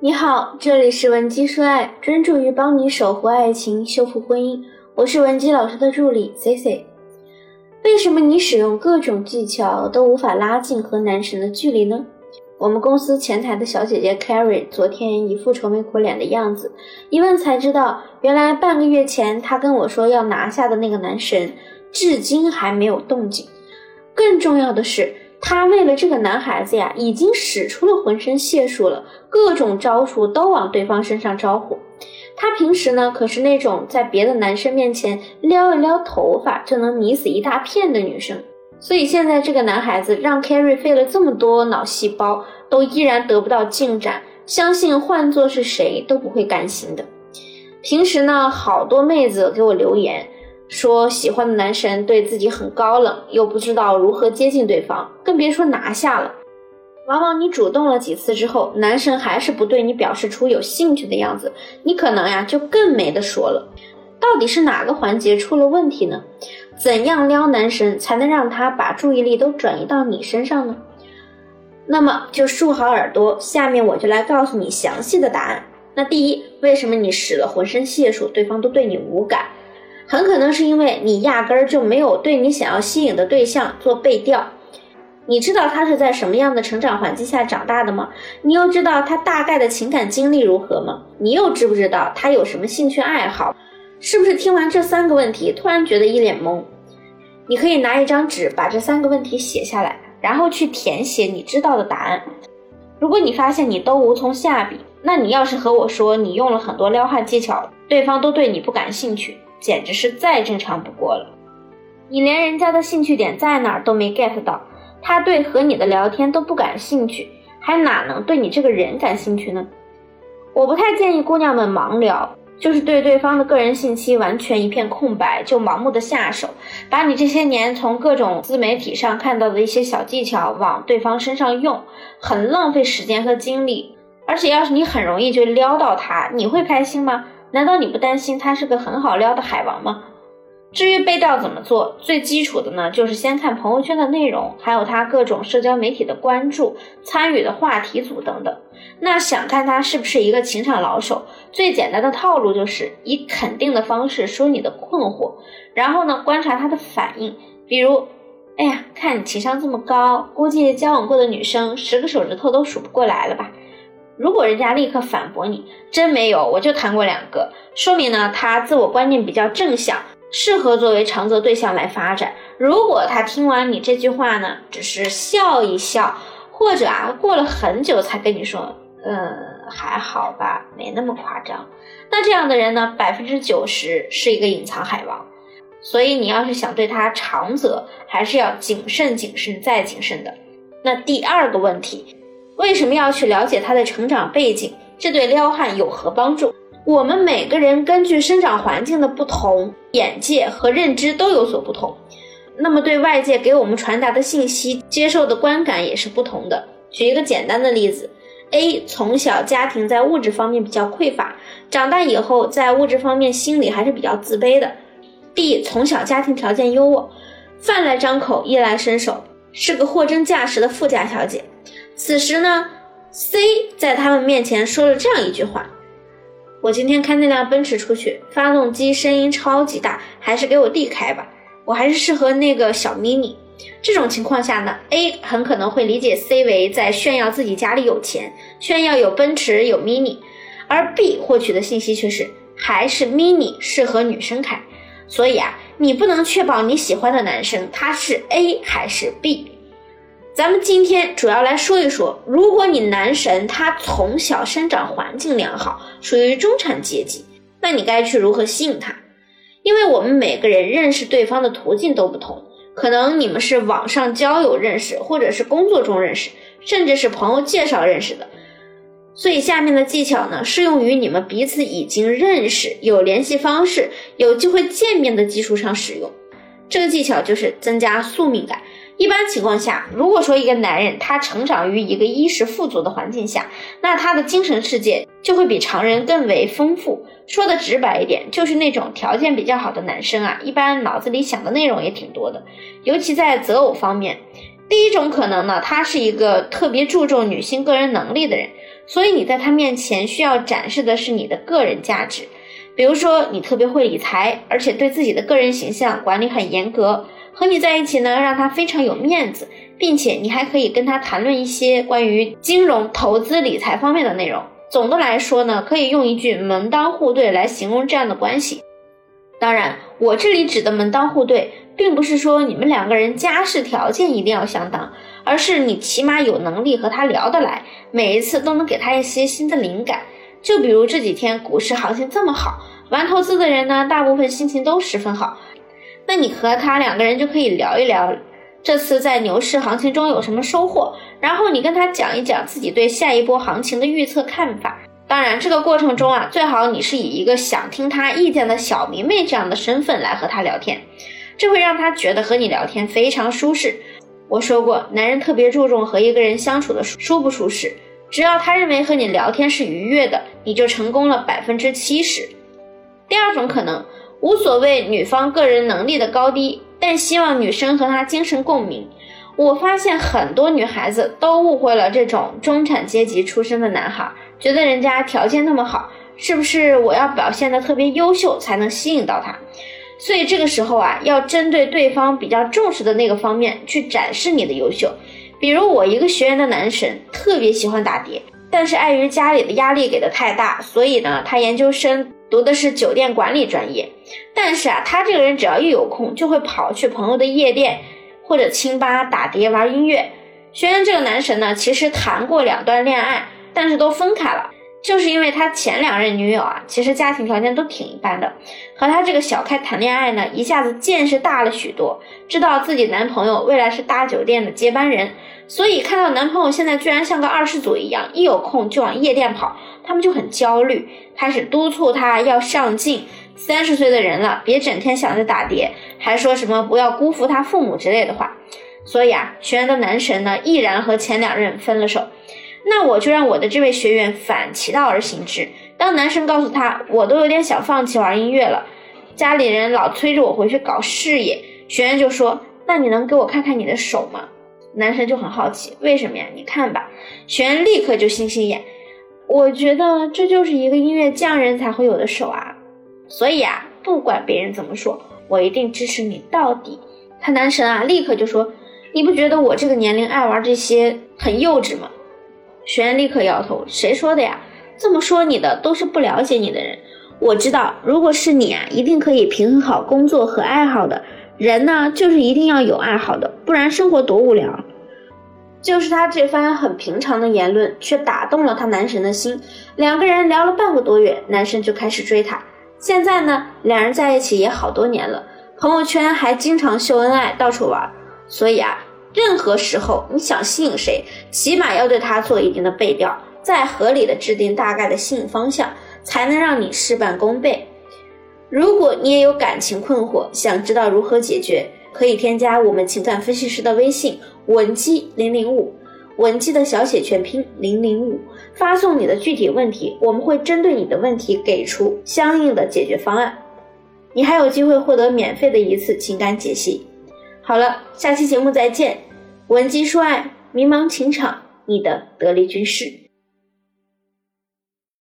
你好，这里是文姬说爱，专注于帮你守护爱情、修复婚姻。我是文姬老师的助理 C C。为什么你使用各种技巧都无法拉近和男神的距离呢？我们公司前台的小姐姐 Carrie 昨天一副愁眉苦脸的样子，一问才知道，原来半个月前她跟我说要拿下的那个男神，至今还没有动静。更重要的是，她为了这个男孩子呀，已经使出了浑身解数了，各种招数都往对方身上招呼。她平时呢，可是那种在别的男生面前撩一撩头发就能迷死一大片的女生。所以现在这个男孩子让 Carrie 费了这么多脑细胞，都依然得不到进展，相信换做是谁都不会甘心的。平时呢，好多妹子给我留言说喜欢的男神对自己很高冷，又不知道如何接近对方，更别说拿下了。往往你主动了几次之后，男神还是不对你表示出有兴趣的样子，你可能呀就更没得说了。到底是哪个环节出了问题呢？怎样撩男神才能让他把注意力都转移到你身上呢？那么就竖好耳朵，下面我就来告诉你详细的答案。那第一，为什么你使了浑身解数，对方都对你无感？很可能是因为你压根儿就没有对你想要吸引的对象做背调。你知道他是在什么样的成长环境下长大的吗？你又知道他大概的情感经历如何吗？你又知不知道他有什么兴趣爱好？是不是听完这三个问题，突然觉得一脸懵？你可以拿一张纸把这三个问题写下来，然后去填写你知道的答案。如果你发现你都无从下笔，那你要是和我说你用了很多撩汉技巧，对方都对你不感兴趣，简直是再正常不过了。你连人家的兴趣点在哪儿都没 get 到，他对和你的聊天都不感兴趣，还哪能对你这个人感兴趣呢？我不太建议姑娘们盲聊。就是对对方的个人信息完全一片空白，就盲目的下手，把你这些年从各种自媒体上看到的一些小技巧往对方身上用，很浪费时间和精力。而且要是你很容易就撩到他，你会开心吗？难道你不担心他是个很好撩的海王吗？至于背调怎么做，最基础的呢，就是先看朋友圈的内容，还有他各种社交媒体的关注、参与的话题组等等。那想看他是不是一个情场老手，最简单的套路就是以肯定的方式说你的困惑，然后呢观察他的反应。比如，哎呀，看你情商这么高，估计交往过的女生十个手指头都数不过来了吧？如果人家立刻反驳你，真没有，我就谈过两个，说明呢他自我观念比较正向。适合作为长则对象来发展。如果他听完你这句话呢，只是笑一笑，或者啊过了很久才跟你说，嗯，还好吧，没那么夸张。那这样的人呢，百分之九十是一个隐藏海王。所以你要是想对他长则，还是要谨慎、谨慎再谨慎的。那第二个问题，为什么要去了解他的成长背景？这对撩汉有何帮助？我们每个人根据生长环境的不同，眼界和认知都有所不同，那么对外界给我们传达的信息接受的观感也是不同的。举一个简单的例子：A 从小家庭在物质方面比较匮乏，长大以后在物质方面心里还是比较自卑的；B 从小家庭条件优渥，饭来张口，衣来伸手，是个货真价实的富家小姐。此时呢，C 在他们面前说了这样一句话。我今天开那辆奔驰出去，发动机声音超级大，还是给我弟开吧。我还是适合那个小 mini。这种情况下呢，A 很可能会理解 C 为在炫耀自己家里有钱，炫耀有奔驰有 mini，而 B 获取的信息却是还是 mini 适合女生开。所以啊，你不能确保你喜欢的男生他是 A 还是 B。咱们今天主要来说一说，如果你男神他从小生长环境良好，属于中产阶级，那你该去如何吸引他？因为我们每个人认识对方的途径都不同，可能你们是网上交友认识，或者是工作中认识，甚至是朋友介绍认识的。所以下面的技巧呢，适用于你们彼此已经认识、有联系方式、有机会见面的基础上使用。这个技巧就是增加宿命感。一般情况下，如果说一个男人他成长于一个衣食富足的环境下，那他的精神世界就会比常人更为丰富。说的直白一点，就是那种条件比较好的男生啊，一般脑子里想的内容也挺多的。尤其在择偶方面，第一种可能呢，他是一个特别注重女性个人能力的人，所以你在他面前需要展示的是你的个人价值，比如说你特别会理财，而且对自己的个人形象管理很严格。和你在一起呢，让他非常有面子，并且你还可以跟他谈论一些关于金融、投资、理财方面的内容。总的来说呢，可以用一句门当户对来形容这样的关系。当然，我这里指的门当户对，并不是说你们两个人家世条件一定要相当，而是你起码有能力和他聊得来，每一次都能给他一些新的灵感。就比如这几天股市行情这么好，玩投资的人呢，大部分心情都十分好。那你和他两个人就可以聊一聊，这次在牛市行情中有什么收获，然后你跟他讲一讲自己对下一波行情的预测看法。当然，这个过程中啊，最好你是以一个想听他意见的小迷妹这样的身份来和他聊天，这会让他觉得和你聊天非常舒适。我说过，男人特别注重和一个人相处的舒不舒适，只要他认为和你聊天是愉悦的，你就成功了百分之七十。第二种可能。无所谓女方个人能力的高低，但希望女生和他精神共鸣。我发现很多女孩子都误会了这种中产阶级出身的男孩，觉得人家条件那么好，是不是我要表现的特别优秀才能吸引到他？所以这个时候啊，要针对对方比较重视的那个方面去展示你的优秀。比如我一个学员的男神特别喜欢打碟，但是碍于家里的压力给的太大，所以呢，他研究生。读的是酒店管理专业，但是啊，他这个人只要一有空，就会跑去朋友的夜店或者清吧打碟玩音乐。学员这个男神呢，其实谈过两段恋爱，但是都分开了，就是因为他前两任女友啊，其实家庭条件都挺一般的，和他这个小开谈恋爱呢，一下子见识大了许多，知道自己男朋友未来是大酒店的接班人，所以看到男朋友现在居然像个二世祖一样，一有空就往夜店跑。他们就很焦虑，开始督促他要上进。三十岁的人了，别整天想着打碟，还说什么不要辜负他父母之类的话。所以啊，学员的男神呢，毅然和前两任分了手。那我就让我的这位学员反其道而行之。当男神告诉他，我都有点想放弃玩音乐了，家里人老催着我回去搞事业，学员就说：“那你能给我看看你的手吗？”男神就很好奇，为什么呀？你看吧。学员立刻就星星眼。我觉得这就是一个音乐匠人才会有的手啊，所以啊，不管别人怎么说，我一定支持你到底。他男神啊，立刻就说：“你不觉得我这个年龄爱玩这些很幼稚吗？”学员立刻摇头：“谁说的呀？这么说你的都是不了解你的人。我知道，如果是你啊，一定可以平衡好工作和爱好的。人呢，就是一定要有爱好的，不然生活多无聊。”就是他这番很平常的言论，却打动了他男神的心。两个人聊了半个多月，男神就开始追她。现在呢，两人在一起也好多年了，朋友圈还经常秀恩爱，到处玩。所以啊，任何时候你想吸引谁，起码要对他做一定的背调，再合理的制定大概的吸引方向，才能让你事半功倍。如果你也有感情困惑，想知道如何解决？可以添加我们情感分析师的微信文姬零零五，文姬的小写全拼零零五，发送你的具体问题，我们会针对你的问题给出相应的解决方案。你还有机会获得免费的一次情感解析。好了，下期节目再见。文姬说爱，迷茫情场，你的得力军师。